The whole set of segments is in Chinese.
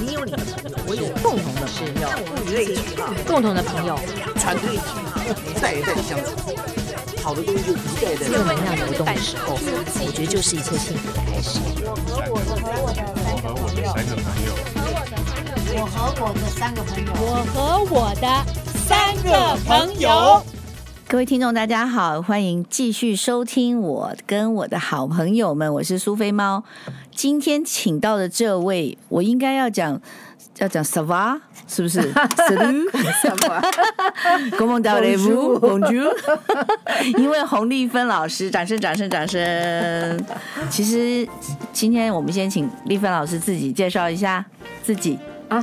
你有你的朋友，我有共同的朋友，物以类聚嘛，共同的朋友，团队一代一代的相处，好的东西就一代代正能量流动的时候，我觉得就是一切幸福的开始。我和我的三个朋友，我和我的三个朋友，我和我的三个朋友。各位听众，大家好，欢迎继续收听我跟我的好朋友们，我是苏菲猫。今天请到的这位，我应该要讲要讲 Sava 是不是 allez-vous？Bonjour。因为洪丽芬老师，掌声，掌声，掌声。其实今天我们先请丽芬老师自己介绍一下自己啊。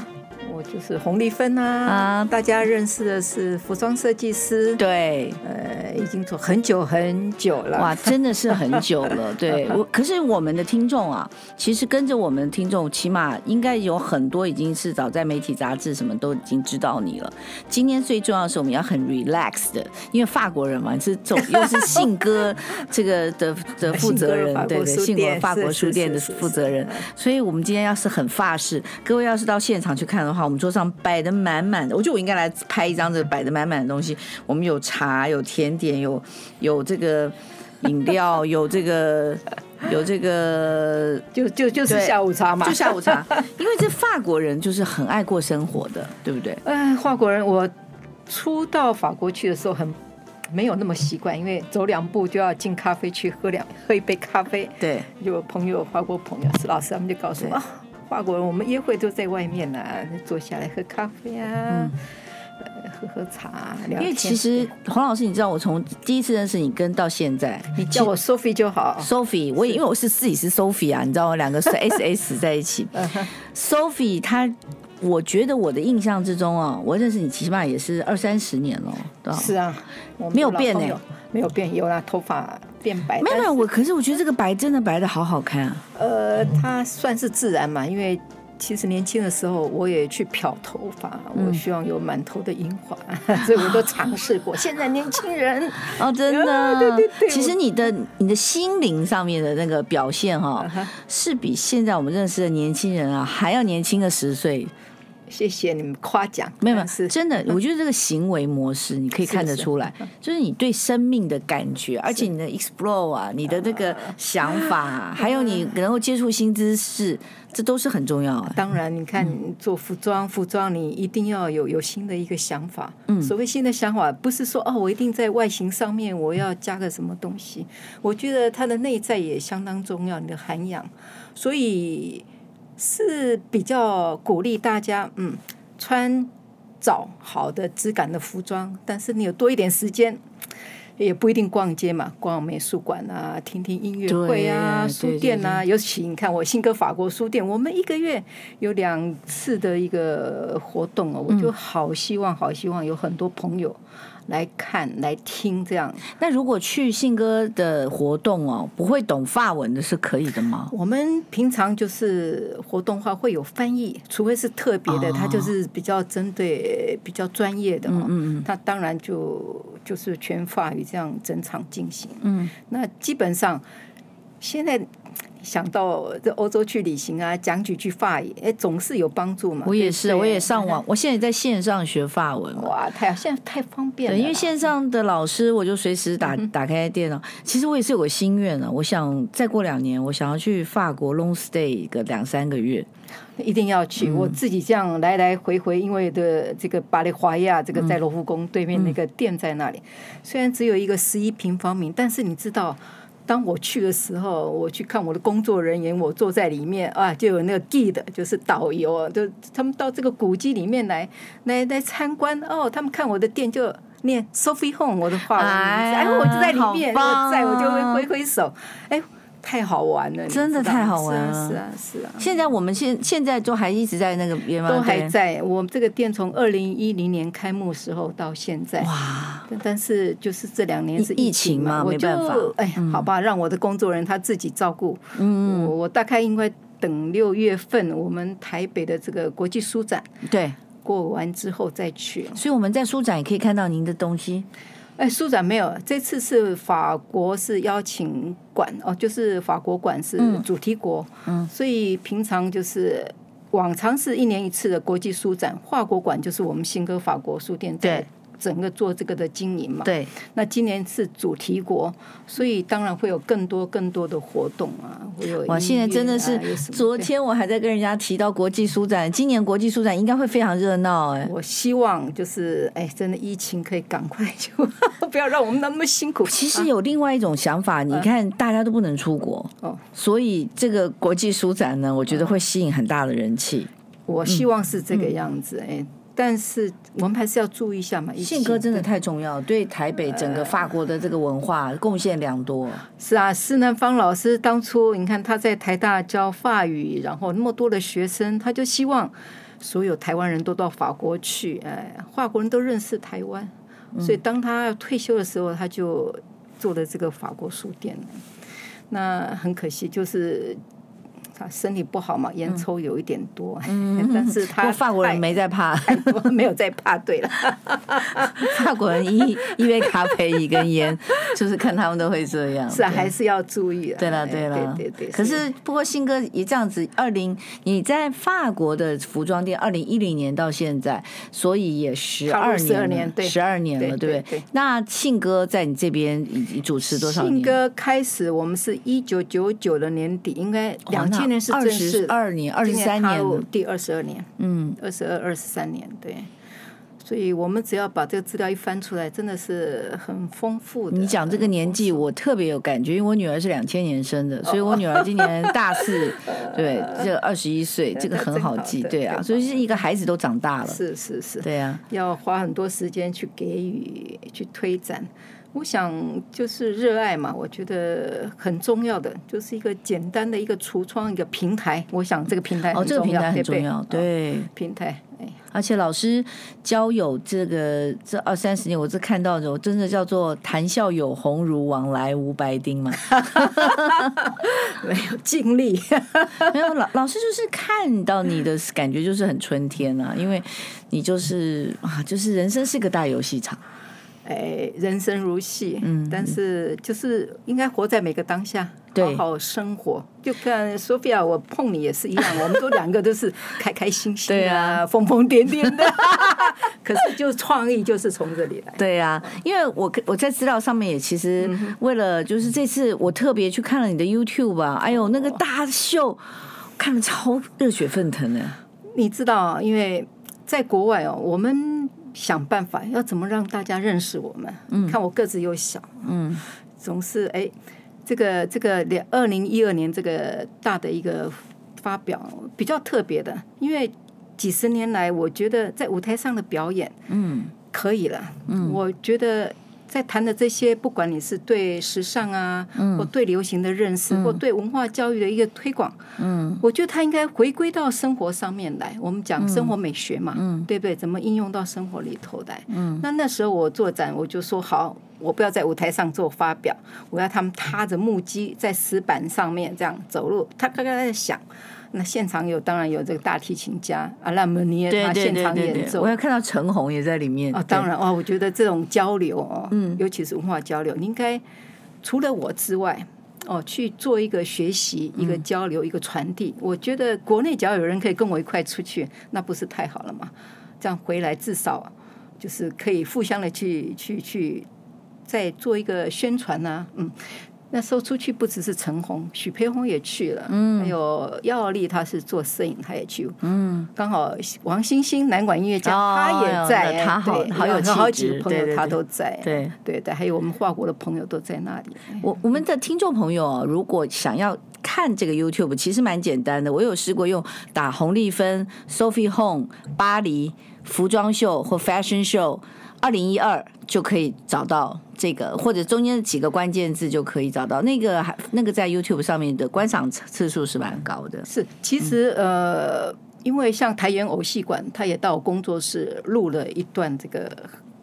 我就是洪丽芬啊，啊，大家认识的是服装设计师，对，呃，已经做很久很久了，哇，真的是很久了，对我。可是我们的听众啊，其实跟着我们的听众，起码应该有很多已经是早在媒体杂志什么都已经知道你了。今天最重要的是我们要很 relax 的，因为法国人嘛，是总 又是信鸽这个的的负责人，对对，信鸽法国书店的负责人，所以我们今天要是很法式，各位要是到现场去看的话。我们桌上摆的满满的，我觉得我应该来拍一张这个摆的满满的东西。我们有茶，有甜点，有有这个饮料，有这个 有这个，就就就是下午茶嘛，就下午茶。因为这法国人就是很爱过生活的，对不对？哎，法国人，我初到法国去的时候很没有那么习惯，因为走两步就要进咖啡去喝两喝一杯咖啡。对，有朋友法国朋友是老师，他们就告诉我。法国人，我们约会都在外面呢、啊，坐下来喝咖啡啊，喝喝茶。因为其实黄老师，你知道我从第一次认识你跟到现在，你叫我 Sophie 就好。Sophie，我也因为我是自己是 Sophie 啊，你知道我？两个是 S S 在一起。Sophie，她，我觉得我的印象之中啊，我认识你起码也是二三十年了。是啊，没有变呢、欸，没有变，有啦头发。变白，没有没有，我可是我觉得这个白真的白的好好看啊。呃，它算是自然嘛，因为其实年轻的时候我也去漂头发，我希望有满头的樱花，嗯、所以我都尝试过。现在年轻人 哦，真的，对对对，其实你的你的心灵上面的那个表现哈、哦，是比现在我们认识的年轻人啊还要年轻个十岁。谢谢你们夸奖，没有是真的，我觉得这个行为模式你可以看得出来，是是就是你对生命的感觉，而且你的 explore 啊，你的那个想法、啊，还有你能够接触新知识，这都是很重要啊。当然，你看做服装，服装你一定要有有新的一个想法。嗯，所谓新的想法，不是说哦，我一定在外形上面我要加个什么东西。我觉得它的内在也相当重要，你的涵养。所以。是比较鼓励大家，嗯，穿找好的质感的服装，但是你有多一点时间，也不一定逛街嘛，逛美术馆啊，听听音乐会啊，书店啊，尤其你看我新歌法国书店，我们一个月有两次的一个活动哦，我就好希望，好希望有很多朋友。来看来听这样，那如果去信鸽的活动哦，不会懂法文的是可以的吗？我们平常就是活动话会有翻译，除非是特别的，他、哦、就是比较针对比较专业的，嗯嗯，他当然就就是全法语这样整场进行。嗯，那基本上现在。想到这欧洲去旅行啊，讲几句法语，哎，总是有帮助嘛。我也是，我也上网，我现在在线上学法文。哇，太现在太方便了。对，因为线上的老师，我就随时打打开电脑。其实我也是有个心愿啊，我想再过两年，我想要去法国 long stay 个两三个月。一定要去，我自己这样来来回回，因为的这个巴黎华亚这个在罗浮宫对面那个店在那里，虽然只有一个十一平方米，但是你知道。当我去的时候，我去看我的工作人员，我坐在里面啊，就有那个 guide，就是导游，就他们到这个古迹里面来，来来参观哦。他们看我的店就念 Sophie Home 我的话，哎，哎，我就在里面，我在我就会挥挥手，哎。太好玩了，真的太好玩了，是啊是啊。现在我们现现在都还一直在那个？都还在。我们这个店从二零一零年开幕时候到现在，哇！但是就是这两年是疫情嘛，没办法。哎，好吧，让我的工作人员他自己照顾。嗯，我我大概应该等六月份我们台北的这个国际书展对过完之后再去。所以我们在书展也可以看到您的东西。哎，书展没有，这次是法国是邀请馆哦，就是法国馆是主题国，嗯，嗯，所以平常就是往常是一年一次的国际书展，法国馆就是我们新歌法国书店在整个做这个的经营嘛。对。那今年是主题国，所以当然会有更多更多的活动啊，会有、啊。哇，现在真的是，昨天我还在跟人家提到国际书展，今年国际书展应该会非常热闹哎。我希望就是哎，真的疫情可以赶快就 不要让我们那么辛苦。其实有另外一种想法，啊、你看大家都不能出国哦，所以这个国际书展呢，我觉得会吸引很大的人气。我希望是这个样子哎。嗯但是我们还是要注意一下嘛。信鸽真的太重要，对台北整个法国的这个文化贡献良多。是啊，施南芳老师当初你看他在台大教法语，然后那么多的学生，他就希望所有台湾人都到法国去，哎，法国人都认识台湾，所以当他退休的时候，他就做了这个法国书店。那很可惜，就是。他身体不好嘛，烟抽有一点多，嗯、但是他法国人没在怕，没有在怕。对了，法国人一一杯咖啡一根烟，就是看他们都会这样。是啊，还是要注意。对了，对了，对对对。可是不过信鸽也这样子，二零你在法国的服装店，二零一零年到现在，所以也十二年，对，十二年了，对不对？那信哥在你这边主持多少年？信哥开始，我们是一九九九的年底，应该两千。今年是二十二年，二十三年，第二十二年，嗯，二十二、二十三年，对。所以我们只要把这个资料一翻出来，真的是很丰富的。你讲这个年纪，我特别有感觉，因为我女儿是两千年生的，所以我女儿今年大四，对，这个二十一岁，这个很好记，对啊，所以是一个孩子都长大了，是是是，对啊，要花很多时间去给予、去推展。我想就是热爱嘛，我觉得很重要的，就是一个简单的一个橱窗一个平台。我想这个平台哦，这个平台很重要，对，对平台。而且老师交友这个这二三十年，我这看到的，我真的叫做谈笑有鸿儒，往来无白丁嘛。没有尽力，没有老老师就是看到你的感觉就是很春天啊，因为你就是啊，就是人生是个大游戏场。哎，人生如戏，嗯，但是就是应该活在每个当下，好好生活。就看 Sophia，我碰你也是一样，我们都两个都是开开心心的，对啊，疯疯癫癫的。可是就创意就是从这里来。对啊，因为我我在资料上面也其实为了就是这次我特别去看了你的 YouTube 啊，哎呦那个大秀看了超热血沸腾的。你知道，因为在国外哦，我们。想办法要怎么让大家认识我们？嗯，看我个子又小，嗯，总是哎，这个这个两二零一二年这个大的一个发表比较特别的，因为几十年来我觉得在舞台上的表演，嗯，可以了，嗯，我觉得。在谈的这些，不管你是对时尚啊，嗯、或对流行的认识，嗯、或对文化教育的一个推广，嗯，我觉得它应该回归到生活上面来。我们讲生活美学嘛，嗯，对不对？怎么应用到生活里头来？嗯，那那时候我做展，我就说好，我不要在舞台上做发表，我要他们踏着木屐在石板上面这样走路，他刚刚在想。那现场有，当然有这个大提琴家阿拉莫尼，他现场演奏。我要看到陈红也在里面。哦，当然哦，我觉得这种交流哦，嗯，尤其是文化交流，你应该除了我之外，哦，去做一个学习、一个交流、一个传递。我觉得国内只要有人可以跟我一块出去，那不是太好了吗？这样回来至少就是可以互相的去去去再做一个宣传呐，嗯。那时候出去不只是陈红，许培红也去了，嗯，还有耀丽，他是做摄影，他也去，嗯，刚好王星星南管音乐家，他也在，他好好有好几个朋友他都在，对。对对，还有我们华国的朋友都在那里。我我们的听众朋友如果想要看这个 YouTube，其实蛮简单的，我有试过用打红丽芬 Sophie Home 巴黎服装秀或 Fashion Show 二零一二就可以找到。这个或者中间几个关键字就可以找到那个，还那个在 YouTube 上面的观赏次数是蛮高的。是，其实呃，因为像台原偶戏馆，他也到工作室录了一段这个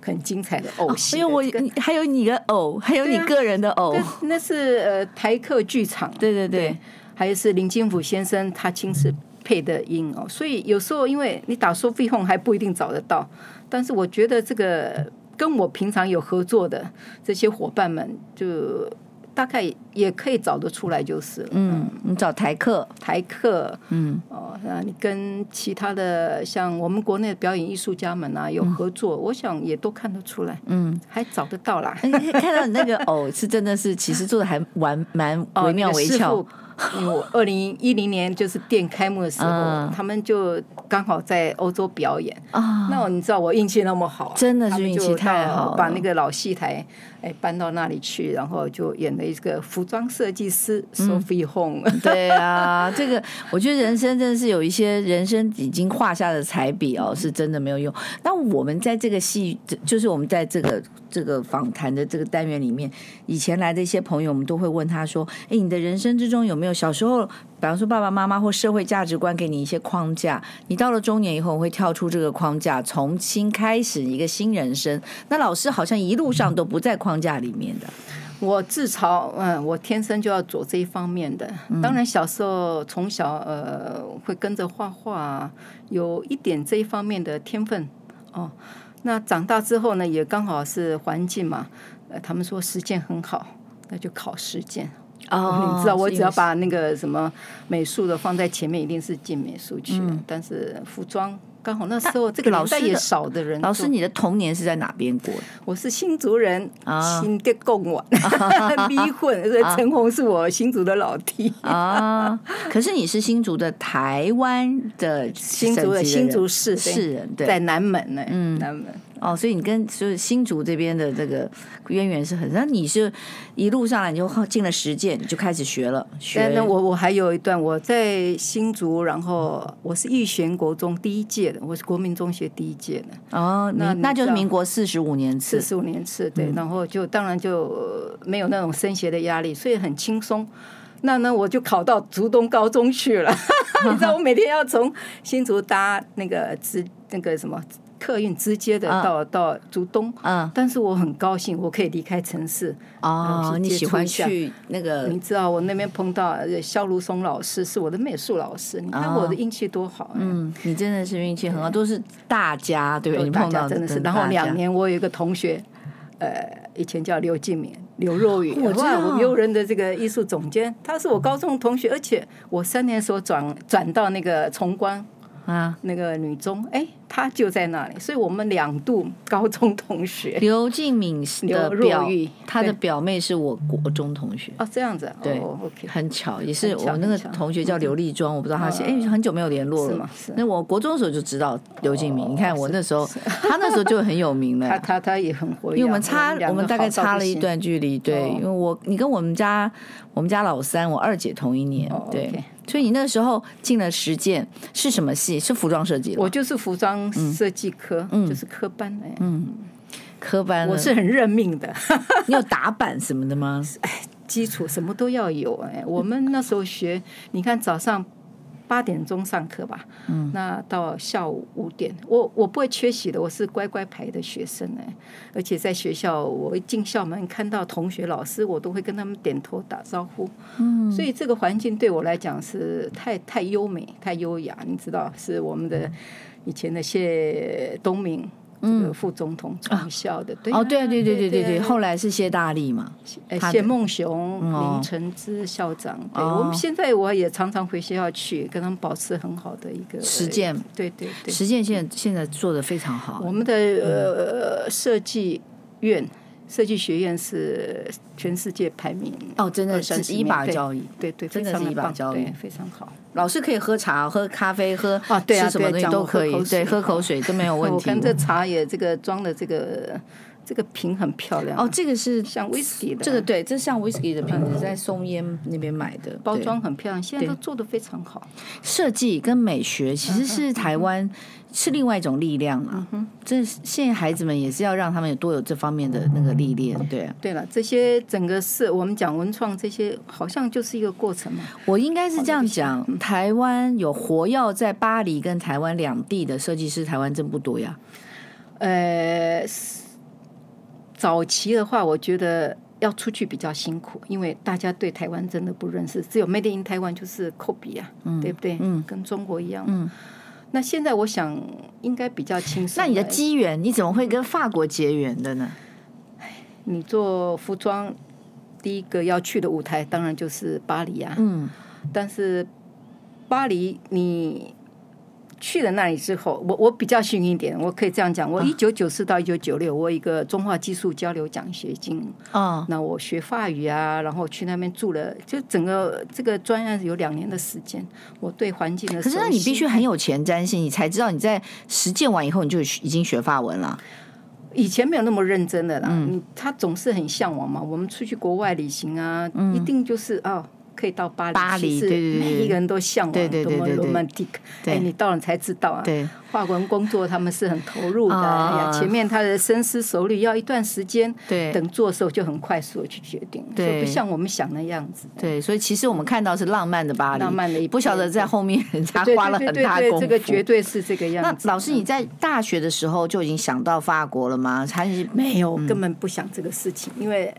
很精彩的偶戏。因为、这个、我还有你的偶，还有你个人的偶，啊、那，那是呃台客剧场。对对对，对还有是林金甫先生他亲自配的音哦。所以有时候因为你打 Sophie Hong 还不一定找得到，但是我觉得这个。跟我平常有合作的这些伙伴们，就大概也可以找得出来就是了。嗯，你找台客，台客，嗯，哦，那你跟其他的像我们国内的表演艺术家们啊有合作，我想也都看得出来，嗯，还找得到啦。看到你那个偶是真的是，其实做的还蛮蛮惟妙惟肖。我二零一零年就是店开幕的时候，嗯、他们就刚好在欧洲表演啊。那你知道我运气那么好，真的是运气太好，把那个老戏台哎搬到那里去，然后就演了一个服装设计师 Sophie Hong。嗯、对啊，这个我觉得人生真的是有一些人生已经画下的彩笔哦，是真的没有用。那我们在这个戏，就是我们在这个这个访谈的这个单元里面，以前来的一些朋友，我们都会问他说：“哎，你的人生之中有没有？”没有小时候，比方说爸爸妈妈或社会价值观给你一些框架，你到了中年以后会跳出这个框架，重新开始一个新人生。那老师好像一路上都不在框架里面的。我自嘲，嗯，我天生就要走这一方面的。当然小时候从小呃会跟着画画，有一点这一方面的天分哦。那长大之后呢，也刚好是环境嘛，呃，他们说实践很好，那就考实践。哦，你知道我只要把那个什么美术的放在前面，一定是进美术去。嗯、但是服装刚好那时候这个老师也少的人。老师，你的童年是在哪边过的？我是新竹人，啊、新的贡丸，离婚，所以陈红是我新竹的老弟啊。可是你是新竹的台湾的新竹的新竹市市人，对，在南门呢，嗯，南门。哦，所以你跟就是新竹这边的这个渊源是很，那你是一路上来你就进了实践，你就开始学了。学那我我还有一段，我在新竹，然后我是育贤国中第一届的，我是国民中学第一届的。哦，那那就是民国四十五年次，四十五年次对，嗯、然后就当然就没有那种升学的压力，所以很轻松。那呢，我就考到竹东高中去了。你知道，我每天要从新竹搭那个直那个什么。客运直接的到、uh, 到竹东，嗯，但是我很高兴，我可以离开城市。哦，你喜欢去那个？你知道我那边碰到肖如松老师，是我的美术老师。你看我的运气多好，嗯，你真的是运气很好，都是大家对，你碰到真的是。然后两年，我有一个同学，呃，以前叫刘敬敏、刘若雨，我知道我悠人的这个艺术总监，他是我高中同学，而且我三年时候转转到那个崇光。啊，那个女中，哎，她就在那里，所以我们两度高中同学。刘静敏的表，她的表妹是我国中同学。哦，这样子，对，OK，很巧，也是我那个同学叫刘丽庄，我不知道她是，哎，很久没有联络了。是吗？那我国中的时候就知道刘静敏，你看我那时候，她那时候就很有名了。她她她也很活跃，因为我们差，我们大概差了一段距离，对，因为我你跟我们家我们家老三，我二姐同一年，对。所以你那个时候进了实践是什么系？是服装设计。我就是服装设计科，嗯、就是科班哎，嗯，科班。我是很认命的。你有打板什么的吗？哎，基础什么都要有哎。我们那时候学，你看早上。八点钟上课吧，嗯，那到下午五点，我我不会缺席的，我是乖乖牌的学生哎，而且在学校，我一进校门看到同学老师，我都会跟他们点头打招呼，嗯，所以这个环境对我来讲是太太优美、太优雅，你知道，是我们的以前的谢东闵。这个副总统创校的，对哦，对对对对对对，后来是谢大力嘛，谢梦雄、林承之校长，对，我们现在我也常常回学校去，跟他们保持很好的一个实践，对对对，实践现在现在做的非常好，我们的呃设计院。设计学院是全世界排名哦，真的是一把交椅，对对，真的是一把交椅，非常好。老师可以喝茶、喝咖啡、喝啊，对啊，什么东西都可以，对，喝口水都没有 问题。我看这茶也这个装的这个这个瓶很漂亮哦，这个是像 whisky 的，这个对，这像 whisky 的瓶子，在松烟那边买的，包装很漂亮，现在都做的非常好。设计跟美学其实是台湾。是另外一种力量啊！这现在孩子们也是要让他们有多有这方面的那个历练，对啊。对了，这些整个是我们讲文创这些，好像就是一个过程嘛。我应该是这样讲：台湾有活跃在巴黎跟台湾两地的设计师，台湾真不多呀。呃，早期的话，我觉得要出去比较辛苦，因为大家对台湾真的不认识，只有 Made in 台湾就是 copy 啊，嗯、对不对？嗯，跟中国一样。嗯。那现在我想应该比较轻松。那你的机缘，你怎么会跟法国结缘的呢？你做服装，第一个要去的舞台当然就是巴黎啊。嗯，但是巴黎你。去了那里之后，我我比较幸运一点，我可以这样讲，我一九九四到一九九六，我一个中华技术交流奖学金，哦，那我学法语啊，然后去那边住了，就整个这个专案有两年的时间，我对环境的。可是那你必须很有前瞻性，你才知道你在实践完以后，你就已经学法文了。以前没有那么认真的啦，嗯，他总是很向往嘛，我们出去国外旅行啊，嗯，一定就是啊。哦可以到巴黎，巴黎，对对对，每一个人都向往，对对对对对，多么 romantic，哎，你到了才知道啊。对，法国人工作他们是很投入的，哎呀，前面他的深思熟虑要一段时间，对，等做的时候就很快速的去决定，对，不像我们想的样子。对，所以其实我们看到是浪漫的巴黎，浪漫的一，不晓得在后面人家花了很大功夫。这个绝对是这个样子。那老师，你在大学的时候就已经想到法国了吗？还是没有，根本不想这个事情，因为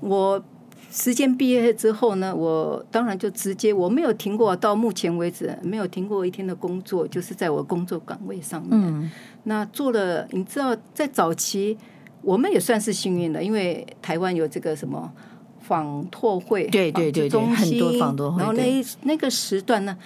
我。时间毕业之后呢，我当然就直接，我没有停过，到目前为止没有停过一天的工作，就是在我工作岗位上面。嗯、那做了，你知道，在早期我们也算是幸运的，因为台湾有这个什么纺拓会，对对对，对，很多纺拓会。然后那那个时段呢，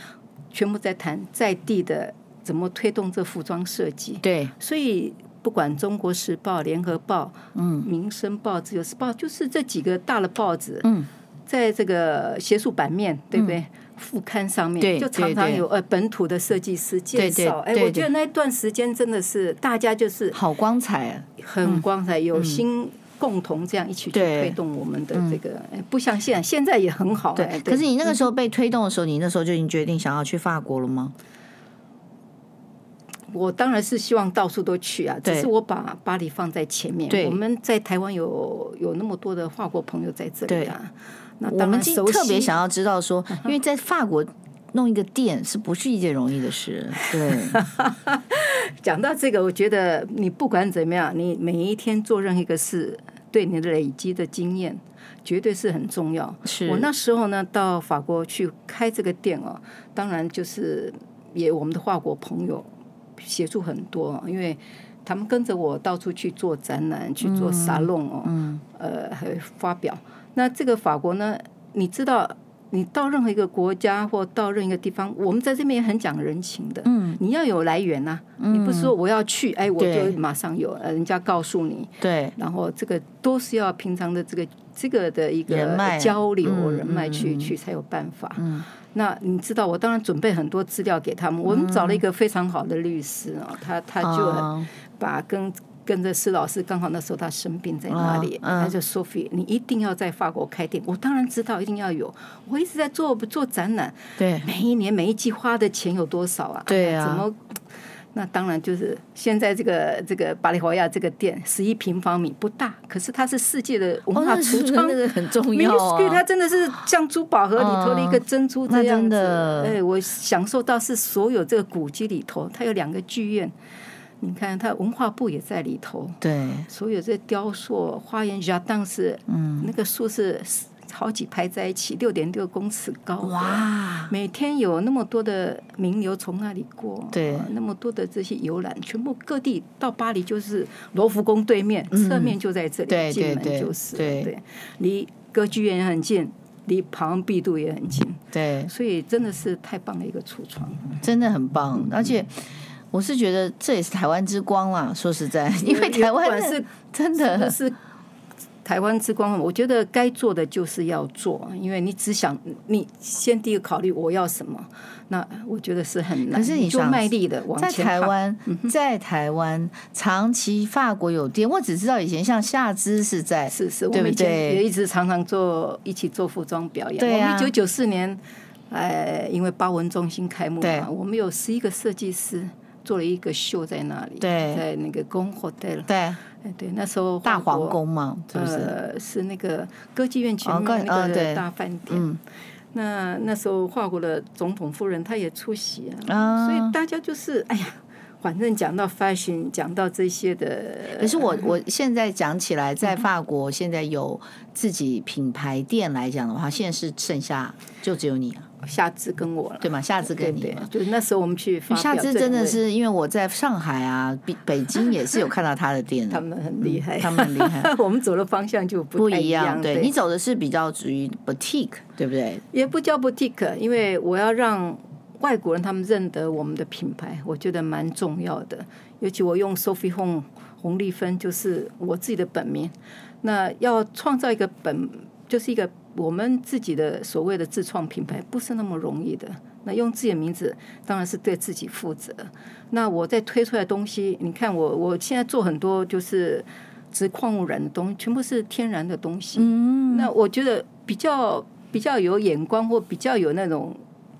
全部在谈在地的怎么推动这服装设计。对，所以。不管《中国时报》、《联合报》、嗯，《民生报》、《自由时报》，就是这几个大的报纸，嗯，在这个学术版面，对不对？嗯、副刊上面，就常常有呃本土的设计师介绍。哎，我觉得那段时间真的是大家就是好光彩啊，很光彩，有心共同这样一起去推动我们的这个，不像现在，现在也很好。对，可是你那个时候被推动的时候，你那时候就已经决定想要去法国了吗？我当然是希望到处都去啊，只是我把巴黎放在前面。我们在台湾有有那么多的法国朋友在这里啊，我们特别想要知道说，因为在法国弄一个店是不是一件容易的事？对，讲到这个，我觉得你不管怎么样，你每一天做任何一个事，对你的累积的经验绝对是很重要。是我那时候呢，到法国去开这个店哦，当然就是也我们的法国朋友。协助很多，因为他们跟着我到处去做展览，去做沙龙哦，呃，还发表。那这个法国呢，你知道，你到任何一个国家或到任何一个地方，我们在这边也很讲人情的。嗯，你要有来源呐、啊，嗯、你不是说我要去，哎，我就马上有，呃，人家告诉你。对。然后这个都是要平常的这个这个的一个交流人脉去、嗯、去才有办法。嗯。那你知道，我当然准备很多资料给他们。我们找了一个非常好的律师啊，他他就把跟跟着施老师，刚好那时候他生病在哪里，他就说：“Sophie，你一定要在法国开店。”我当然知道，一定要有。我一直在做做展览，对，每一年每一季花的钱有多少啊？对啊，怎么？那当然就是现在这个这个巴黎华亚这个店十一平方米不大，可是它是世界的文化橱 窗，那个很重要啊。它真的是像珠宝盒里头的一个珍珠这样子。真的，哎，我享受到是所有这个古迹里头，它有两个剧院，你看它文化部也在里头。对，所有这雕塑、花园、jardin 是，嗯，那个树是。好几排在一起，六点六公尺高。哇！每天有那么多的名流从那里过，对，那么多的这些游览，全部各地到巴黎就是罗浮宫对面，侧面就在这里，进门就是，对，离歌剧院也很近，离庞恩毕度也很近，对，所以真的是太棒的一个橱窗，真的很棒。而且我是觉得这也是台湾之光啦，说实在，因为台湾是真的是。台湾之光，我觉得该做的就是要做，因为你只想你先第一个考虑我要什么，那我觉得是很难。可是你就卖力的往前在台湾，在台湾长期法国有店，我只知道以前像夏姿是在，是是，我们以前也一直常常做一起做服装表演。对啊，一九九四年，哎，因为巴文中心开幕嘛，我们有十一个设计师做了一个秀在那里，对，在那个 Grand Hotel。对，那时候大皇宫嘛，是不是？呃，是那个歌剧院前面那个大饭店。嗯，那那时候法国的总统夫人她也出席啊，所以大家就是哎呀。反正讲到 fashion，讲到这些的，可是我我现在讲起来，在法国现在有自己品牌店来讲的话，现在是剩下就只有你啊。夏姿跟我了，对吗？夏姿跟你就是那时候我们去。夏姿真的是因为我在上海啊，北北京也是有看到他的店，他们很厉害，嗯，他们很厉害。我们走的方向就不，不一样，对，对你走的是比较属于 boutique，对不对？也不叫 boutique，因为我要让外国人他们认得我们的品牌，我觉得蛮重要的。尤其我用 Sophie Home 洪丽芬，就是我自己的本名。那要创造一个本，就是一个我们自己的所谓的自创品牌，不是那么容易的。那用自己的名字，当然是对自己负责。那我在推出来的东西，你看我我现在做很多就是植矿物染的东西，全部是天然的东西。嗯，那我觉得比较比较有眼光，或比较有那种。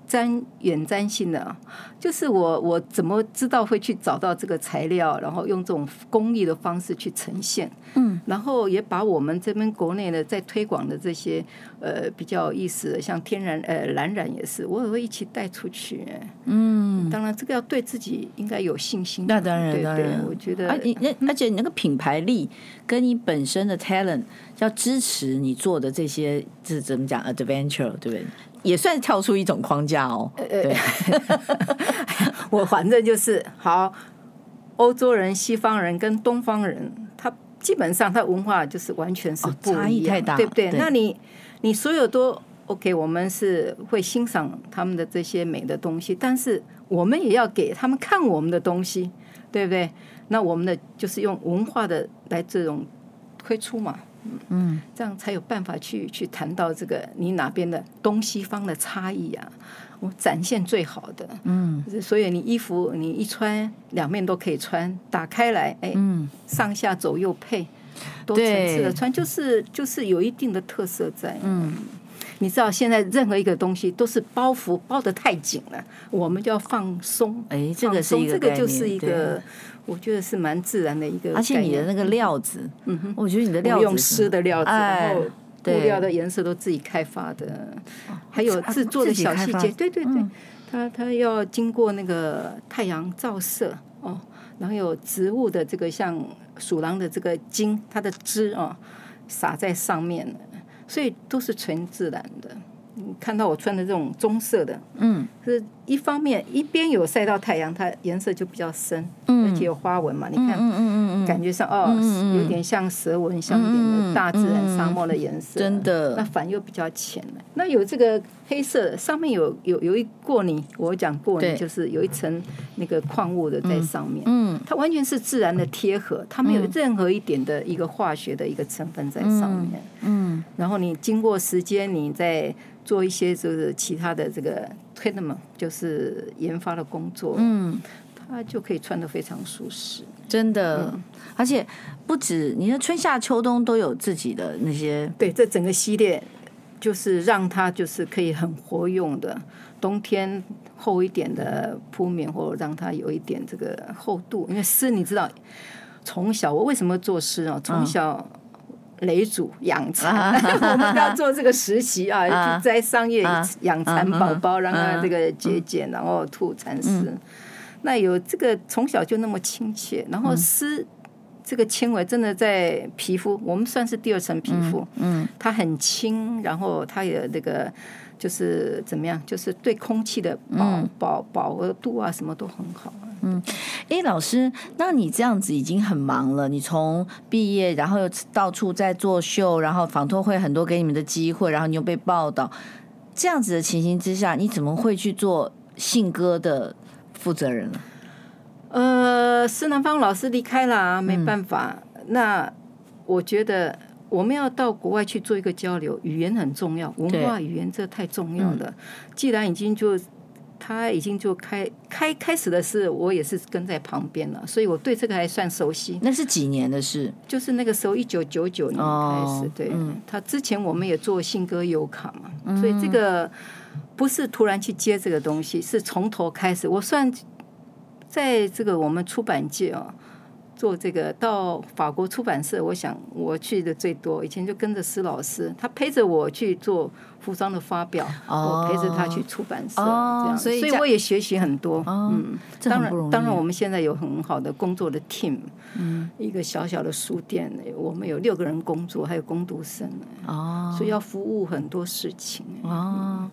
沾远瞻性的，就是我我怎么知道会去找到这个材料，然后用这种工艺的方式去呈现，嗯，然后也把我们这边国内的在推广的这些呃比较有意思的，像天然呃蓝染也是，我也会一起带出去，嗯，当然这个要对自己应该有信心，那当然对当然，对我觉得，而你那而且你那个品牌力跟你本身的 talent 要支持你做的这些，这怎么讲 adventure 对不对？也算跳出一种框架哦。对，我反正就是好，欧洲人、西方人跟东方人，他基本上他文化就是完全是差异太大，对不对？对，那你你所有都 OK，我们是会欣赏他们的这些美的东西，但是我们也要给他们看我们的东西，对不对？那我们的就是用文化的来这种推出嘛。嗯，这样才有办法去去谈到这个你哪边的东西方的差异啊，我展现最好的。嗯，所以你衣服你一穿两面都可以穿，打开来，哎，嗯，上下左右配，多层次的穿，就是就是有一定的特色在。嗯，你知道现在任何一个东西都是包袱包得太紧了，我们就要放松。哎，这个是一个这个就是一个。我觉得是蛮自然的一个，而且你的那个料子，嗯哼，我觉得你的料子用湿的料子，哎、然后布料的颜色都自己开发的，还有制作的小细节，对对对，嗯、它它要经过那个太阳照射哦，然后有植物的这个像鼠狼的这个茎，它的汁哦洒在上面，所以都是纯自然的。你看到我穿的这种棕色的，嗯，是一方面一边有晒到太阳，它颜色就比较深，嗯，而且有花纹嘛，你看，嗯嗯嗯感觉上哦，有点像蛇纹，像一点的大自然沙漠的颜色，真的，那反又比较浅。那有这个黑色，上面有有有一过泥，我讲过泥就是有一层那个矿物的在上面，嗯，它完全是自然的贴合，它没有任何一点的一个化学的一个成分在上面，嗯，然后你经过时间，你在。做一些就是其他的这个 treatment，就是研发的工作，嗯，它就可以穿的非常舒适，真的，嗯、而且不止你的春夏秋冬都有自己的那些，对，这整个系列就是让它就是可以很活用的，冬天厚一点的铺棉，或者让它有一点这个厚度，因为丝你知道，从小我为什么做丝啊？从小。嗯擂主养蚕，我们要做这个实习啊，去摘桑叶养蚕宝宝，让它这个节俭，然后吐蚕丝。那有这个从小就那么亲切，然后丝这个纤维真的在皮肤，我们算是第二层皮肤，嗯，它很轻，然后它也那个就是怎么样，就是对空气的保保保额度啊，什么都很好。嗯，哎，老师，那你这样子已经很忙了。你从毕业，然后又到处在做秀，然后访托会很多给你们的机会，然后你又被报道，这样子的情形之下，你怎么会去做信鸽的负责人呢？呃，施南芳老师离开了，没办法。嗯、那我觉得我们要到国外去做一个交流，语言很重要，文化语言这太重要了。嗯、既然已经就。他已经就开开开始的是，我也是跟在旁边了，所以我对这个还算熟悉。那是几年的事？就是那个时候，一九九九年开始。对，嗯、他之前我们也做信鸽游卡嘛，嗯、所以这个不是突然去接这个东西，是从头开始。我算在这个我们出版界啊。做这个到法国出版社，我想我去的最多。以前就跟着施老师，他陪着我去做服装的发表，我陪着他去出版社，这样，所以我也学习很多。嗯，当然，当然我们现在有很好的工作的 team，嗯，一个小小的书店，我们有六个人工作，还有工读生，哦，所以要服务很多事情。哦，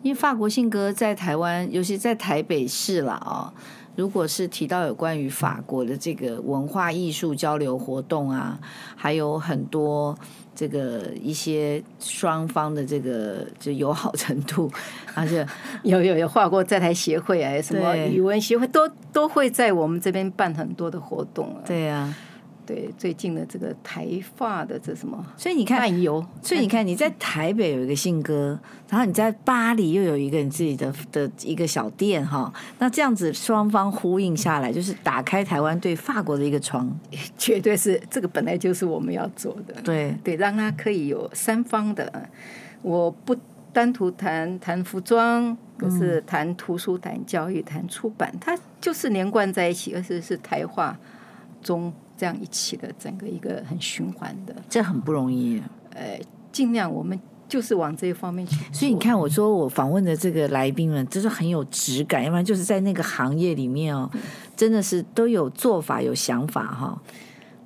因为法国信格在台湾，尤其在台北市了啊、哦。如果是提到有关于法国的这个文化艺术交流活动啊，还有很多这个一些双方的这个就友好程度，而且 有有有法国在台协会啊，什么语文协会都都会在我们这边办很多的活动啊。对呀、啊。对，最近的这个台发的这什么，所以你看，漫游，所以你看你在台北有一个信鸽，然后你在巴黎又有一个你自己的的一个小店哈，那这样子双方呼应下来，就是打开台湾对法国的一个窗，绝对是这个本来就是我们要做的，对对，让它可以有三方的，我不单独谈谈服装，可是谈图书、谈教育、谈出版，它就是连贯在一起，而且是台化中。这样一起的整个一个很循环的，这很不容易。呃，尽量我们就是往这一方面去。所以你看，我说我访问的这个来宾们，就是很有质感，要不然就是在那个行业里面哦，真的是都有做法、有想法哈。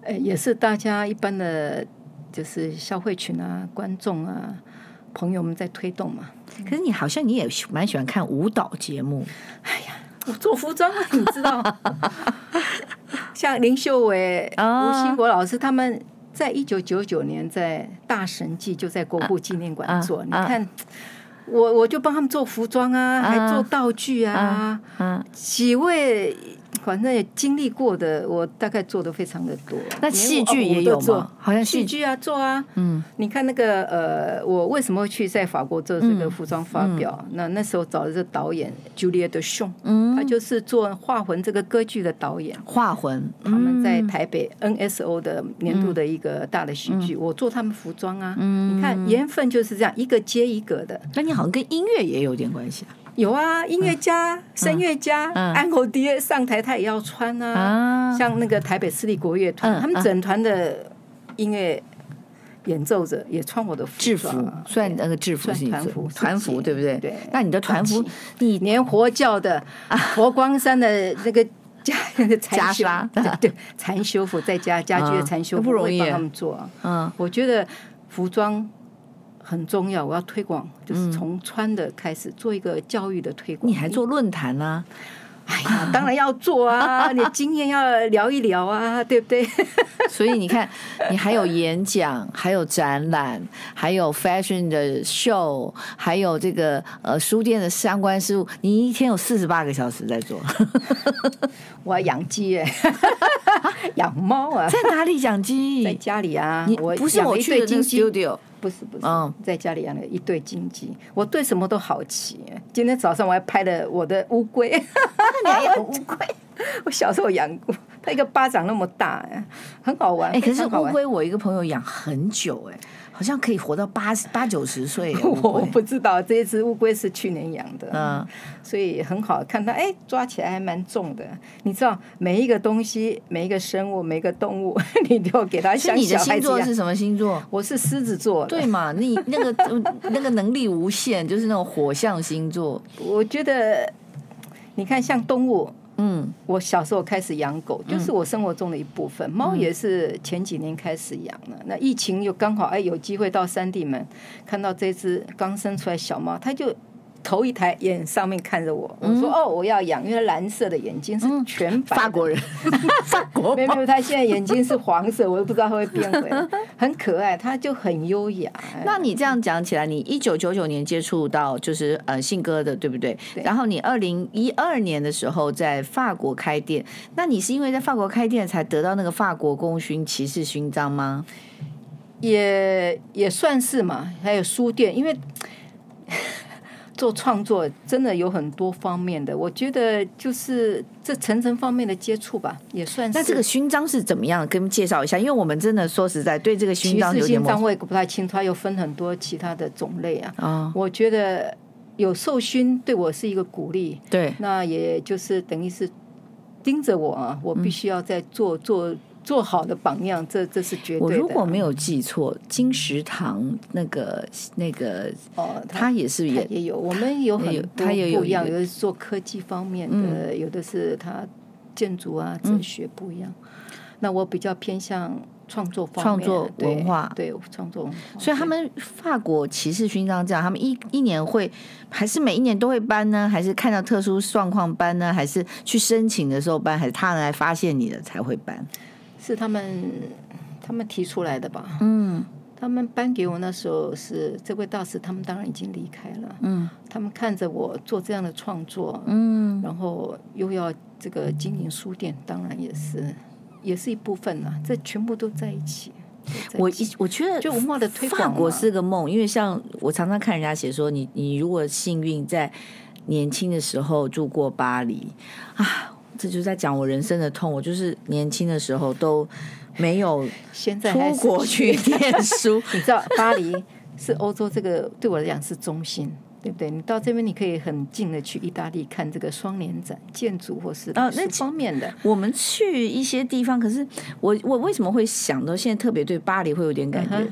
呃，也是大家一般的，就是消费群啊、观众啊、朋友们在推动嘛。可是你好像你也蛮喜欢看舞蹈节目。哎呀，我做服装，你知道。像林秀伟、吴兴国老师，他们在一九九九年在大神记就在国父纪念馆做。啊啊、你看，我我就帮他们做服装啊，啊还做道具啊几位。反正也经历过的，我大概做的非常的多。那戏剧也有做，好像戏剧啊做啊。嗯，你看那个呃，我为什么会去在法国做这个服装发表？嗯嗯、那那时候找的是导演 Juliette 嗯，他就是做《画魂》这个歌剧的导演。画魂，他们在台北 NSO 的年度的一个大的戏剧，嗯、我做他们服装啊。嗯，你看缘分就是这样，一个接一个的。那你好像跟音乐也有点关系啊。有啊，音乐家、声乐家，安侯爹上台他也要穿啊。像那个台北私立国乐团，他们整团的音乐演奏者也穿我的制服，算那个制服是团服，团服对不对？对。那你的团服，你连佛教的佛光山的那个家那个 对，禅修服在家家居的禅修服不容易，帮他们做。嗯，我觉得服装。很重要，我要推广，就是从穿的开始做一个教育的推广。你还做论坛呢？哎呀，当然要做啊！你经验要聊一聊啊，对不对？所以你看，你还有演讲，还有展览，还有 fashion 的 show，还有这个呃书店的相关事务，你一天有四十八个小时在做。我要养鸡耶，养猫啊？在哪里养鸡？在家里啊。你不是我去的那个 studio。不是不是，在家里养了一对金鸡，我对什么都好奇。今天早上我还拍了我的乌龟，你还养 乌龟？我小时候养过，它一个巴掌那么大，很好玩。哎，可是乌龟我一个朋友养很久，哎。好像可以活到八八九十岁，我不知道这一只乌龟是去年养的，嗯，所以很好看它，哎，抓起来还蛮重的。你知道每一个东西、每一个生物、每一个动物，你都要给它像小孩子。你的星座是什么星座？我是狮子座。对嘛？你那个那个能力无限，就是那种火象星座。我觉得，你看像动物。嗯，我小时候开始养狗，就是我生活中的一部分。猫也是前几年开始养了。那疫情又刚好哎，有机会到三地门，看到这只刚生出来小猫，它就。头一抬眼上面看着我，我说：“哦，我要养，因为蓝色的眼睛是全白。”法国人，法国没有没有，他现在眼睛是黄色，我都不知道他会变回来，很可爱，他就很优雅。那你这样讲起来，你一九九九年接触到就是呃信鸽的，对不对？对。然后你二零一二年的时候在法国开店，那你是因为在法国开店才得到那个法国功勋骑士勋章吗？也也算是嘛，还有书店，因为。做创作真的有很多方面的，我觉得就是这层层方面的接触吧，也算是。那这个勋章是怎么样？跟介绍一下，因为我们真的说实在对这个勋章有点。勋章我也不太清楚，它又分很多其他的种类啊。哦、我觉得有受勋对我是一个鼓励。对。那也就是等于是盯着我啊，我必须要在做、嗯、做。做好的榜样，这这是绝对的。我如果没有记错，金石堂那个那个哦，他也是也也有，我们有很多不一样，有的是做科技方面的，嗯、有的是他建筑啊哲学不一样。嗯、那我比较偏向创作方面创作文化，对创作文化。所以他们法国骑士勋章这样，他们一一年会还是每一年都会颁呢？还是看到特殊状况颁呢？还是去申请的时候颁？还是他人来发现你的才会颁？是他们他们提出来的吧？嗯。他们颁给我那时候是这位大师，他们当然已经离开了。嗯，他们看着我做这样的创作，嗯，然后又要这个经营书店，当然也是也是一部分了。这全部都在一起。一起我一我觉得，就文化的推广，法国是个梦，因为像我常常看人家写说，你你如果幸运在年轻的时候住过巴黎啊，这就是在讲我人生的痛。我就是年轻的时候都。没有现在出国去念书，你知道巴黎是欧洲这个对我来讲是中心，对不对？你到这边你可以很近的去意大利看这个双年展建筑或是啊那方面的。我们去一些地方，可是我我为什么会想到现在特别对巴黎会有点感觉？Uh huh.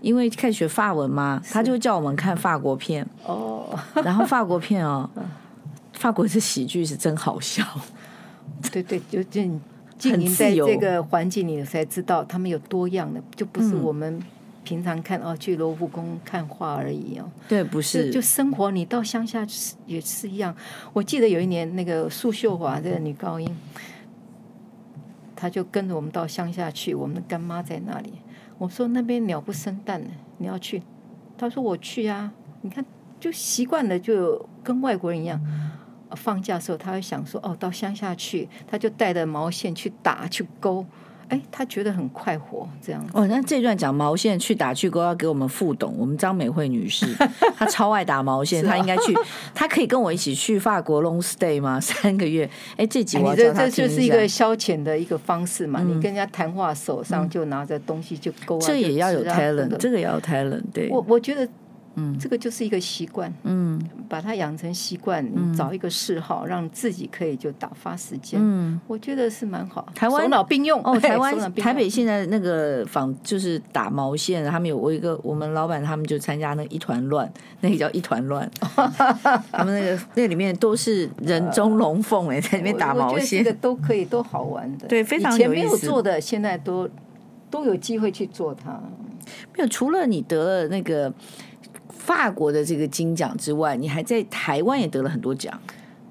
因为开始学法文嘛，他就叫我们看法国片哦，oh. 然后法国片哦，法国的喜剧是真好笑，对对，就就。经营在这个环境里，才知道他们有多样的，就不是我们平常看哦，去罗浮宫看画而已哦。对，不是。就生活，你到乡下也是一样。我记得有一年，那个苏秀华这个女高音，她就跟着我们到乡下去。我们的干妈在那里，我说那边鸟不生蛋呢，你要去？她说我去啊。你看，就习惯了，就跟外国人一样。放假的时候，他会想说：“哦，到乡下去，他就带着毛线去打去勾，哎，他觉得很快活这样。”哦，那这段讲毛线去打去勾要给我们副董，我们张美惠女士，她超爱打毛线，她应该去，她可以跟我一起去法国 long stay 吗？三个月？哎，这集我这这就是一个消遣的一个方式嘛，你跟人家谈话，手上就拿着东西就勾，这也要有 talent，这个也要 talent，对，我我觉得。嗯，这个就是一个习惯，嗯，把它养成习惯，你找一个嗜好，让自己可以就打发时间，嗯，我觉得是蛮好。台湾手脑并用哦，台湾台北现在那个仿就是打毛线，他们有我一个我们老板他们就参加那一团乱，那个叫一团乱，他们那个那里面都是人中龙凤哎，在里面打毛线，这个都可以都好玩的，对，非常有意思。以前没有做的，现在都都有机会去做它。没有，除了你得了那个。法国的这个金奖之外，你还在台湾也得了很多奖，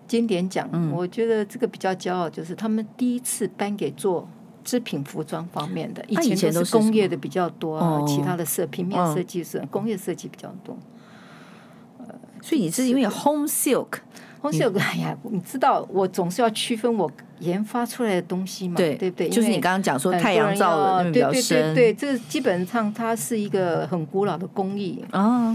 经典奖。嗯，我觉得这个比较骄傲，就是他们第一次颁给做织品服装方面的，以前都是工业的比较多，啊，其他的设平面设计是工业设计比较多。所以你是因为 home silk，home silk，哎呀，你知道我总是要区分我研发出来的东西嘛，对对不对？就是你刚刚讲说太阳照的那比较深，对对对，这基本上它是一个很古老的工艺啊。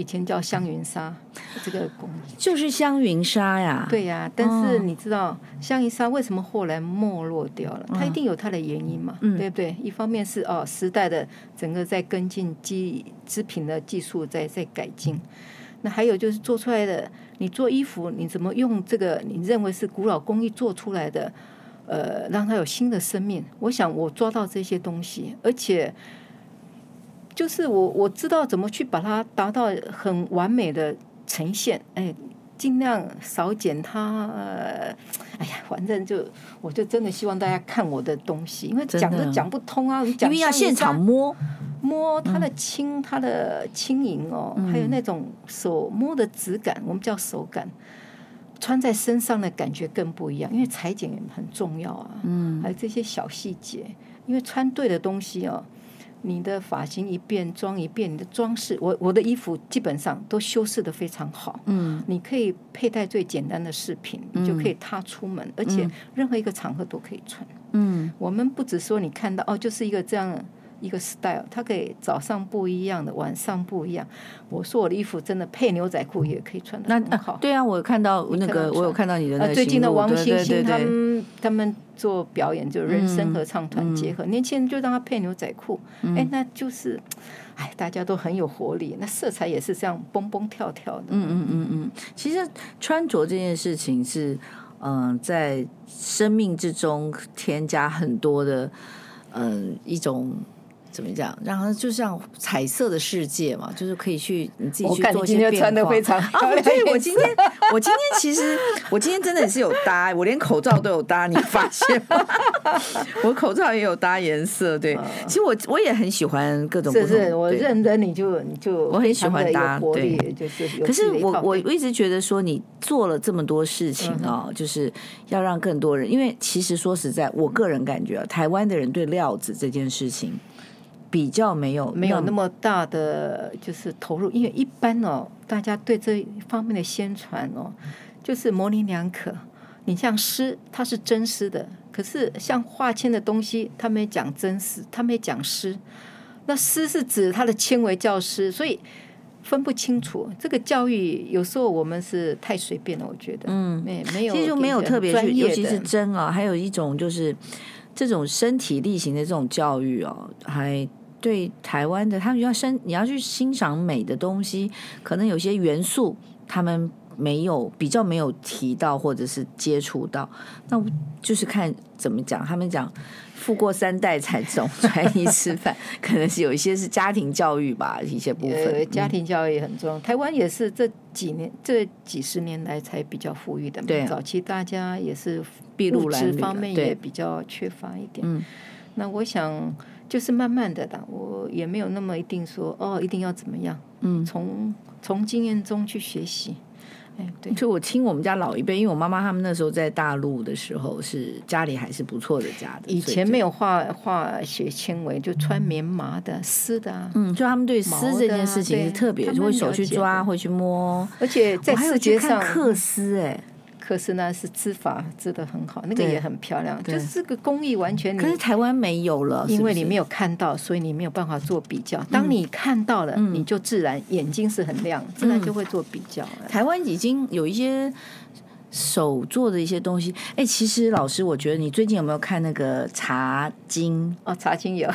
以前叫香云纱，这个工艺就是香云纱呀。对呀、啊，但是你知道香云纱为什么后来没落掉了？它一定有它的原因嘛，嗯、对不对？一方面是哦，时代的整个在跟进机织品的技术在在改进，那还有就是做出来的，你做衣服你怎么用这个你认为是古老工艺做出来的，呃，让它有新的生命？我想我抓到这些东西，而且。就是我我知道怎么去把它达到很完美的呈现，哎，尽量少剪它，呃，哎呀，反正就我就真的希望大家看我的东西，因为讲都讲不通啊，讲因为要现场摸摸它的轻，它的轻盈哦，嗯、还有那种手摸的质感，我们叫手感，穿在身上的感觉更不一样，因为裁剪很重要啊，嗯，还有这些小细节，因为穿对的东西哦。你的发型一变，妆一变，你的装饰，我我的衣服基本上都修饰的非常好。嗯，你可以佩戴最简单的饰品，你就可以踏出门，嗯、而且任何一个场合都可以穿。嗯，我们不只说你看到哦，就是一个这样。一个 style，它可以早上不一样的，晚上不一样。我说我的衣服真的配牛仔裤也可以穿得很好。对啊，我有看到那个，我有看到你的那个。最近的王星星他们他们做表演，就人声合唱团结合，年轻人就让他配牛仔裤，哎，那就是，哎，大家都很有活力，那色彩也是这样蹦蹦跳跳的。嗯嗯嗯嗯，其实穿着这件事情是，嗯，在生命之中添加很多的，嗯，一种。怎么讲？然后就像彩色的世界嘛，就是可以去你自己去做一些变化。我看你今天穿的非常好。啊，对，我今天我今天其实我今天真的也是有搭，我连口罩都有搭，你发现吗？我口罩也有搭颜色，对。其实我我也很喜欢各种不同。是是，我认得你就你就我很喜欢搭，对，就是。可是我我我一直觉得说，你做了这么多事情啊，就是要让更多人，因为其实说实在，我个人感觉啊，台湾的人对料子这件事情比较没有没有那么大的就是投入，因为一般哦，大家对这方面的宣传哦，就是模棱两可。你像诗，它是真实的。可是像化纤的东西，他没讲真实，他没讲诗。那诗是指它的纤维叫诗，所以分不清楚。这个教育有时候我们是太随便了，我觉得。嗯，没没有，其实就没有特别去，尤其是针啊，还有一种就是这种身体力行的这种教育哦，还对台湾的他们要生，你要去欣赏美的东西，可能有些元素他们。没有比较没有提到或者是接触到，那就是看怎么讲。他们讲富过三代才懂穿衣吃饭，可能是有一些是家庭教育吧，一些部分。呃、家庭教育很重要。嗯、台湾也是这几年这几十年来才比较富裕的嘛。对，早期大家也是物质方面也比较缺乏一点。嗯，那我想就是慢慢的的，我也没有那么一定说哦，一定要怎么样。嗯，从从经验中去学习。哎对，就我听我们家老一辈，因为我妈妈他们那时候在大陆的时候，是家里还是不错的家的。以前没有化化学纤维，就穿棉麻的、丝的啊。嗯，就他们对丝这件事情是特别，就会手去抓，会去摸，而且在视觉上克丝哎。可是呢，是织法织的很好，那个也很漂亮。就是这个工艺完全，可是台湾没有了，因为你没有看到，所以你没有办法做比较。当你看到了，你就自然眼睛是很亮，自然就会做比较。台湾已经有一些。手做的一些东西，哎，其实老师，我觉得你最近有没有看那个茶经？哦，茶经有。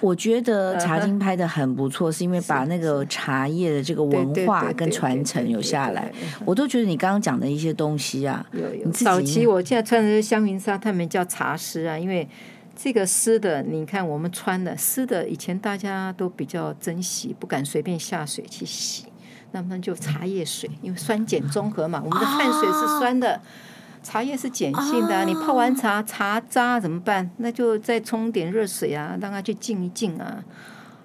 我觉得 茶经拍的很不错，是因为把那个茶叶的这个文化跟传承有下来。我都觉得你刚刚讲的一些东西啊，有有。早期我现在穿的是香云纱，他们叫茶丝啊，因为这个丝的，你看我们穿的丝的，以前大家都比较珍惜，不敢随便下水去洗。那么就茶叶水，因为酸碱中和嘛，我们的汗水是酸的，啊、茶叶是碱性的，啊。你泡完茶，茶渣怎么办？那就再冲点热水啊，让它去浸一浸啊。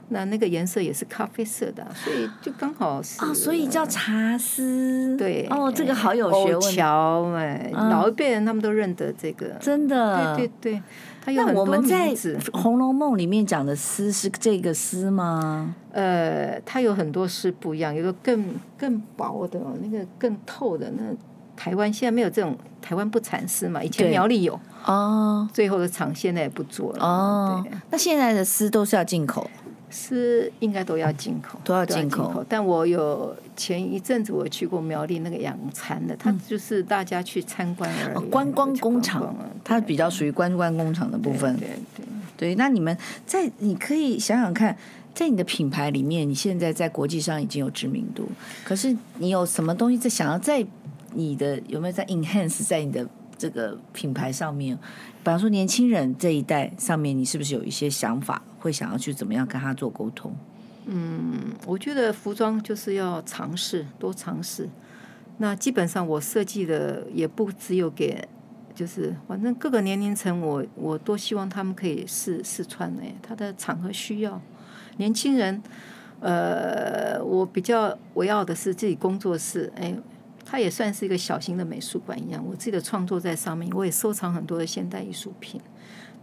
那那个颜色也是咖啡色的，所以就刚好是啊，所以叫茶丝。对，哦，这个好有学问。桥哎，老一辈人他们都认得这个，真的。对对对。那我们在《红楼梦》里面讲的丝是这个丝吗？呃，它有很多丝不一样，有个更更薄的，那个更透的。那台湾现在没有这种，台湾不产丝嘛，以前苗栗有哦，最后的厂现在也不做了哦。那现在的丝都是要进口。是应该都要进口，都要进口。但我有前一阵子我去过苗栗那个养蚕的，它就是大家去参观而已。观光工厂，它比较属于观光工厂的部分。对对对。那你们在，你可以想想看，在你的品牌里面，你现在在国际上已经有知名度，可是你有什么东西在想要在你的有没有在 enhance 在你的这个品牌上面？比方说年轻人这一代上面，你是不是有一些想法？会想要去怎么样跟他做沟通？嗯，我觉得服装就是要尝试，多尝试。那基本上我设计的也不只有给，就是反正各个年龄层我，我我多希望他们可以试试穿呢，他的场合需要。年轻人，呃，我比较我要的是自己工作室，哎，它也算是一个小型的美术馆一样，我自己的创作在上面，我也收藏很多的现代艺术品。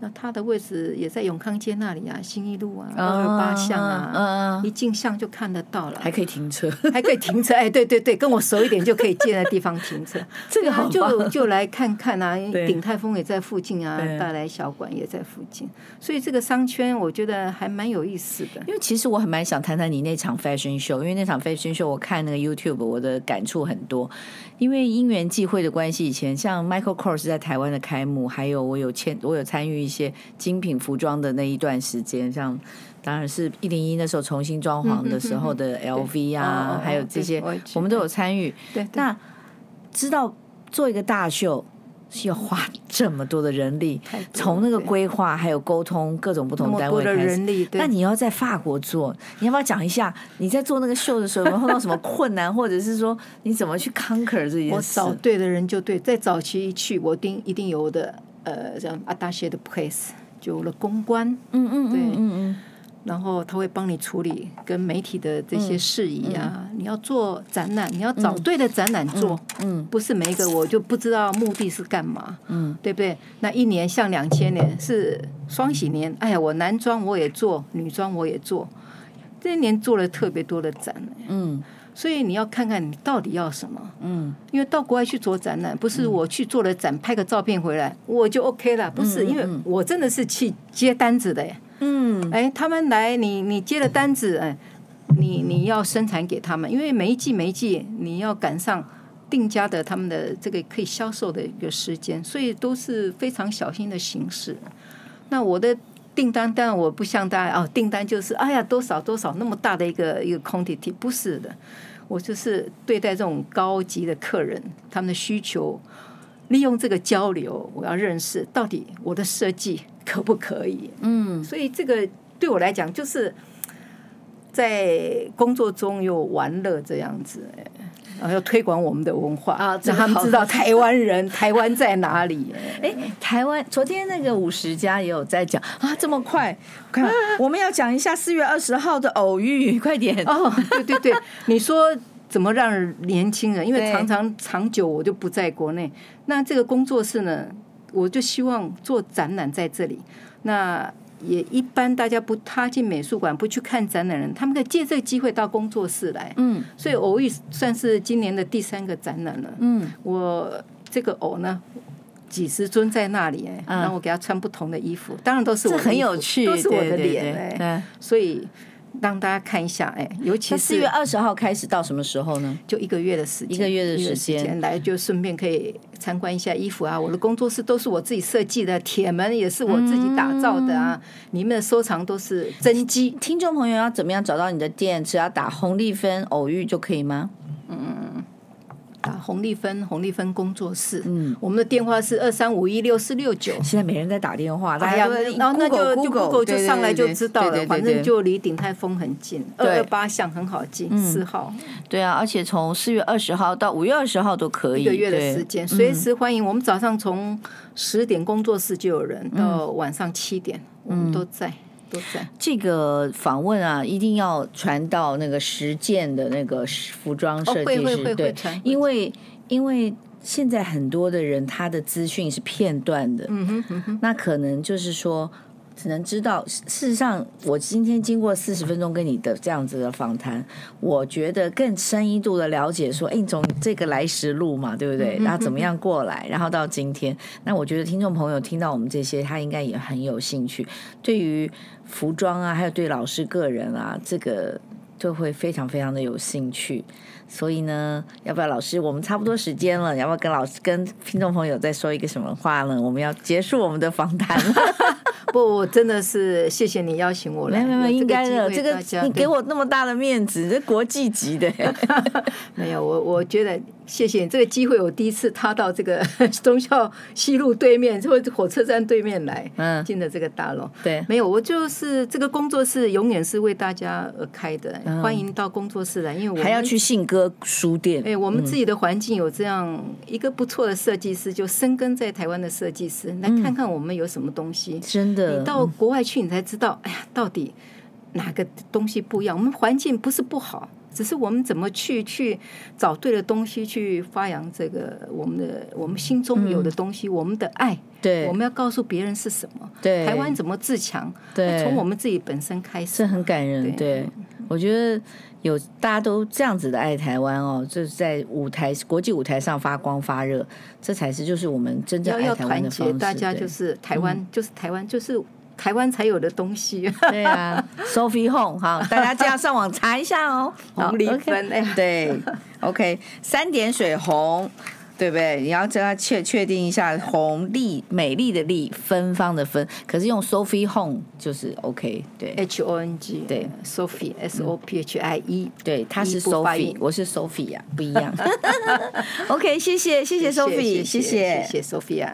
那它的位置也在永康街那里啊，新一路啊，二二八巷啊，一进巷就看得到了，还可以停车，还可以停车，哎，对对对，跟我熟一点就可以借那地方停车，这个好就就来看看啊，鼎泰丰也在附近啊，大来小馆也在附近，所以这个商圈我觉得还蛮有意思的。因为其实我很蛮想谈谈你那场 fashion show，因为那场 fashion show 我看那个 YouTube，我的感触很多。因为因缘际会的关系，以前像 Michael Kors 在台湾的开幕，还有我有签，我有参与一些精品服装的那一段时间，像当然是一零一那时候重新装潢的时候的 LV 啊，还有这些，我们都有参与。对，那知道做一个大秀。需要花这么多的人力，从那个规划还有沟通各种不同单位的。人力，那你要在法国做，你要不要讲一下你在做那个秀的时候有没有碰到什么困难，或者是说你怎么去 conquer 这件事？我找对的人就对，在早期一去，我定一定有的呃，这样阿达写的 place 就有了公关，嗯嗯对。嗯嗯。然后他会帮你处理跟媒体的这些事宜啊。你要做展览，你要找对的展览做，嗯不是每一个我就不知道目的是干嘛，嗯。对不对？那一年像两千年是双喜年，哎呀，我男装我也做，女装我也做，这一年做了特别多的展，嗯所以你要看看你到底要什么。嗯因为到国外去做展览，不是我去做了展，拍个照片回来我就 OK 了，不是，因为我真的是去接单子的耶。嗯哎，他们来，你你接了单子，哎，你你要生产给他们，因为每一季每一季你要赶上定价的他们的这个可以销售的一个时间，所以都是非常小心的形式。那我的订单但我不像大家哦，订单就是哎呀多少多少那么大的一个一个 quantity，不是的，我就是对待这种高级的客人，他们的需求，利用这个交流，我要认识到底我的设计可不可以。嗯。所以这个对我来讲，就是在工作中有玩乐这样子，哎然后要推广我们的文化让他们知道台湾人 台湾在哪里。哎，台湾昨天那个五十家也有在讲啊，这么快，看我们要讲一下四月二十号的偶遇，快点哦，对对对，你说怎么让年轻人？因为常常长久我就不在国内，那这个工作室呢，我就希望做展览在这里。那也一般大家不踏进美术馆不去看展览人，他们可以借这个机会到工作室来。嗯所以偶遇算是今年的第三个展览了。嗯我这个偶呢，几十尊在那里哎，嗯然后我给他穿不同的衣服，当然都是我这很有趣，都是我的脸哎，对。所以让大家看一下哎，尤其是四月二十号开始到什么时候呢？就一个月的时间，一个月的时间来就顺便可以参观一下衣服啊。我的工作室都是我自己设计的，铁门也是我自己打造的啊。里面的收藏都是真机。听众朋友要怎么样找到你的店？只要打红利分偶遇就可以吗？啊，洪丽芬，洪丽芬工作室。嗯，我们的电话是二三五一六四六九。现在没人在打电话，大哎呀，然后那就就 Google 就上来就知道了，反正就离鼎泰丰很近，二对二八巷很好进，四号对啊，而且从四月二十号到五月二十号都可以，一个月的时间，随时欢迎。我们早上从十点工作室就有人，到晚上七点我们都在。这个访问啊，一定要传到那个实践的那个服装设计哦会会会师，对因为因为现在很多的人他的资讯是片段的，嗯哼嗯哼，那可能就是说。只能知道，事实上，我今天经过四十分钟跟你的这样子的访谈，我觉得更深一度的了解，说，哎，你从这个来时路嘛，对不对？然后怎么样过来，然后到今天，那我觉得听众朋友听到我们这些，他应该也很有兴趣，对于服装啊，还有对老师个人啊，这个就会非常非常的有兴趣。所以呢，要不要老师？我们差不多时间了，要不要跟老师、跟听众朋友再说一个什么话呢？我们要结束我们的访谈了。不，我真的是谢谢你邀请我来，没有没有，应该的。这个你给我我那么大的面子，这国际级的。没有，我我觉得谢谢你这个机会，我第一次踏到这个 忠孝西路对面，或者火车站对面来，嗯，进了这个大楼。对，没有，我就是这个工作室永远是为大家而开的，欢迎到工作室来，因为我还要去信鸽书店。哎，我们自己的环境有这样一个不错的设计师，就深耕在台湾的设计师，来看看我们有什么东西。真的，你到国外去，你才知道，哎呀，到底哪个东西不一样？我们环境不是不好，只是我们怎么去去找对的东西，去发扬这个我们的我们心中有的东西，我们的爱。对，我们要告诉别人是什么。对，台湾怎么自强？对，从我们自己本身开始，这很感人。对，我觉得有大家都这样子的爱台湾哦，就是在舞台国际舞台上发光发热，这才是就是我们真正爱台湾的方式。大家就是台湾，就是台湾，就是台湾才有的东西。对啊，Sophie Hong，哈，大家就要上网查一下哦。红丽芬，哎，对，OK，三点水红。对不对？你要叫他确确定一下，红丽美丽的丽，芬芳的芬，可是用 Sophie Hong 就是 OK，对，H O N G，对，Sophie S O P H I E，对，他是 Sophie，我是 Sophie 呀，不一样。OK，谢谢谢谢 Sophie，谢谢谢谢 Sophia。